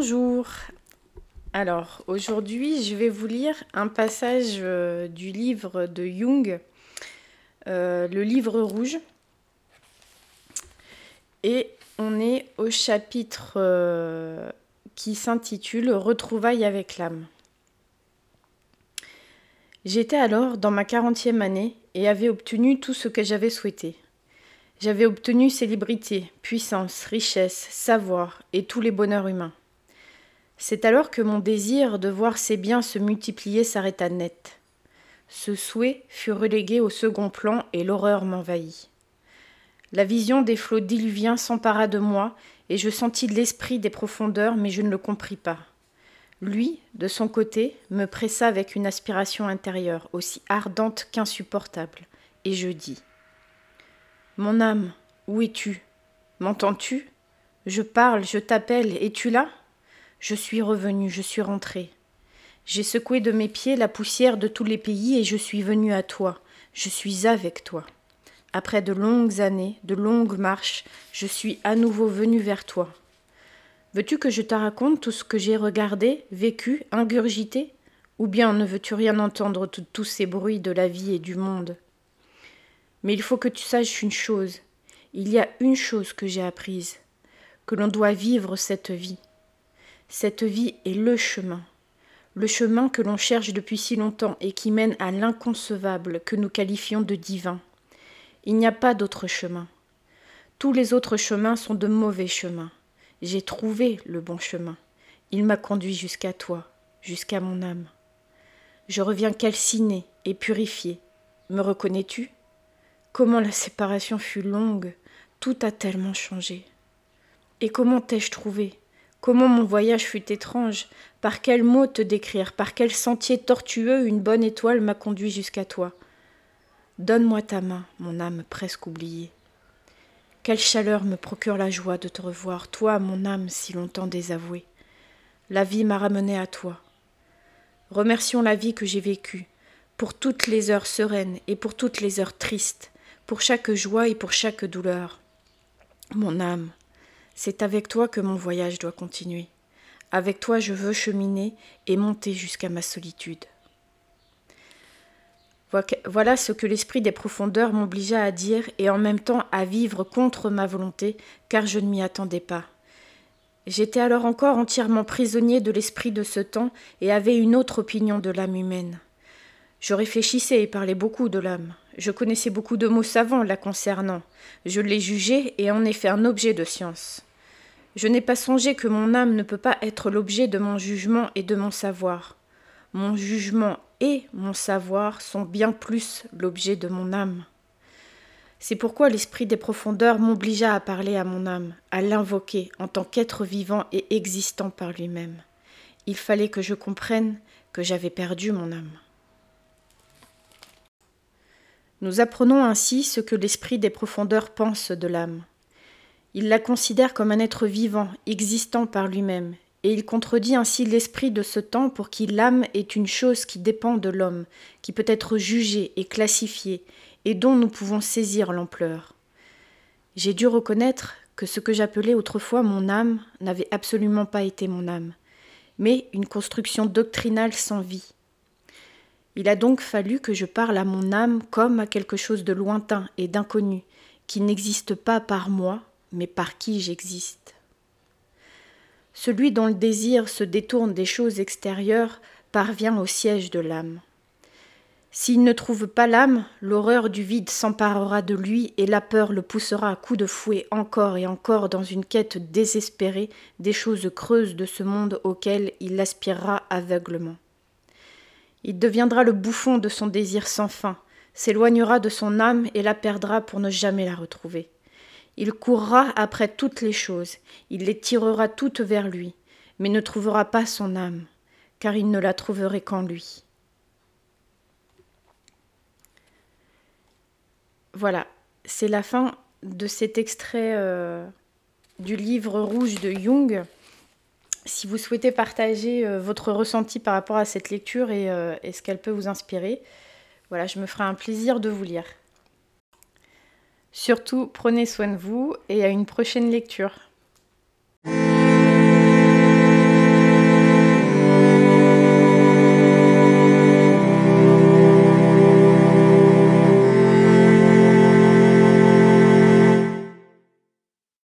Bonjour. Alors aujourd'hui, je vais vous lire un passage euh, du livre de Jung, euh, le livre rouge. Et on est au chapitre euh, qui s'intitule Retrouvailles avec l'âme. J'étais alors dans ma quarantième année et avais obtenu tout ce que j'avais souhaité. J'avais obtenu célébrité, puissance, richesse, savoir et tous les bonheurs humains. C'est alors que mon désir de voir ces biens se multiplier s'arrêta net. Ce souhait fut relégué au second plan et l'horreur m'envahit. La vision des flots diluviens s'empara de moi et je sentis l'esprit des profondeurs, mais je ne le compris pas. Lui, de son côté, me pressa avec une aspiration intérieure aussi ardente qu'insupportable, et je dis mon âme, où es-tu? M'entends-tu? Je parle, je t'appelle, es-tu là? Je suis revenu, je suis rentré. J'ai secoué de mes pieds la poussière de tous les pays et je suis venu à toi, je suis avec toi. Après de longues années, de longues marches, je suis à nouveau venu vers toi. Veux-tu que je te raconte tout ce que j'ai regardé, vécu, ingurgité? Ou bien ne veux-tu rien entendre de tous ces bruits de la vie et du monde? Mais il faut que tu saches une chose. Il y a une chose que j'ai apprise, que l'on doit vivre cette vie. Cette vie est le chemin, le chemin que l'on cherche depuis si longtemps et qui mène à l'inconcevable que nous qualifions de divin. Il n'y a pas d'autre chemin. Tous les autres chemins sont de mauvais chemins. J'ai trouvé le bon chemin. Il m'a conduit jusqu'à toi, jusqu'à mon âme. Je reviens calciné et purifié. Me reconnais-tu? Comment la séparation fut longue, tout a tellement changé. Et comment t'ai-je trouvé? Comment mon voyage fut étrange Par quels mots te décrire Par quel sentier tortueux une bonne étoile m'a conduit jusqu'à toi Donne-moi ta main, mon âme presque oubliée. Quelle chaleur me procure la joie de te revoir, toi, mon âme si longtemps désavouée. La vie m'a ramené à toi. Remercions la vie que j'ai vécue, pour toutes les heures sereines et pour toutes les heures tristes, pour chaque joie et pour chaque douleur. Mon âme, c'est avec toi que mon voyage doit continuer. Avec toi je veux cheminer et monter jusqu'à ma solitude. Voilà ce que l'esprit des profondeurs m'obligea à dire et en même temps à vivre contre ma volonté, car je ne m'y attendais pas. J'étais alors encore entièrement prisonnier de l'esprit de ce temps et avais une autre opinion de l'âme humaine. Je réfléchissais et parlais beaucoup de l'âme. Je connaissais beaucoup de mots savants la concernant. Je l'ai jugée et en ai fait un objet de science. Je n'ai pas songé que mon âme ne peut pas être l'objet de mon jugement et de mon savoir. Mon jugement et mon savoir sont bien plus l'objet de mon âme. C'est pourquoi l'esprit des profondeurs m'obligea à parler à mon âme, à l'invoquer en tant qu'être vivant et existant par lui-même. Il fallait que je comprenne que j'avais perdu mon âme. Nous apprenons ainsi ce que l'esprit des profondeurs pense de l'âme. Il la considère comme un être vivant, existant par lui-même, et il contredit ainsi l'esprit de ce temps pour qui l'âme est une chose qui dépend de l'homme, qui peut être jugée et classifiée, et dont nous pouvons saisir l'ampleur. J'ai dû reconnaître que ce que j'appelais autrefois mon âme n'avait absolument pas été mon âme, mais une construction doctrinale sans vie, il a donc fallu que je parle à mon âme comme à quelque chose de lointain et d'inconnu, qui n'existe pas par moi, mais par qui j'existe. Celui dont le désir se détourne des choses extérieures parvient au siège de l'âme. S'il ne trouve pas l'âme, l'horreur du vide s'emparera de lui et la peur le poussera à coups de fouet encore et encore dans une quête désespérée des choses creuses de ce monde auquel il aspirera aveuglement. Il deviendra le bouffon de son désir sans fin, s'éloignera de son âme et la perdra pour ne jamais la retrouver. Il courra après toutes les choses, il les tirera toutes vers lui, mais ne trouvera pas son âme, car il ne la trouverait qu'en lui. Voilà, c'est la fin de cet extrait euh, du livre rouge de Jung. Si vous souhaitez partager euh, votre ressenti par rapport à cette lecture et, euh, et ce qu'elle peut vous inspirer, voilà, je me ferai un plaisir de vous lire. Surtout, prenez soin de vous et à une prochaine lecture.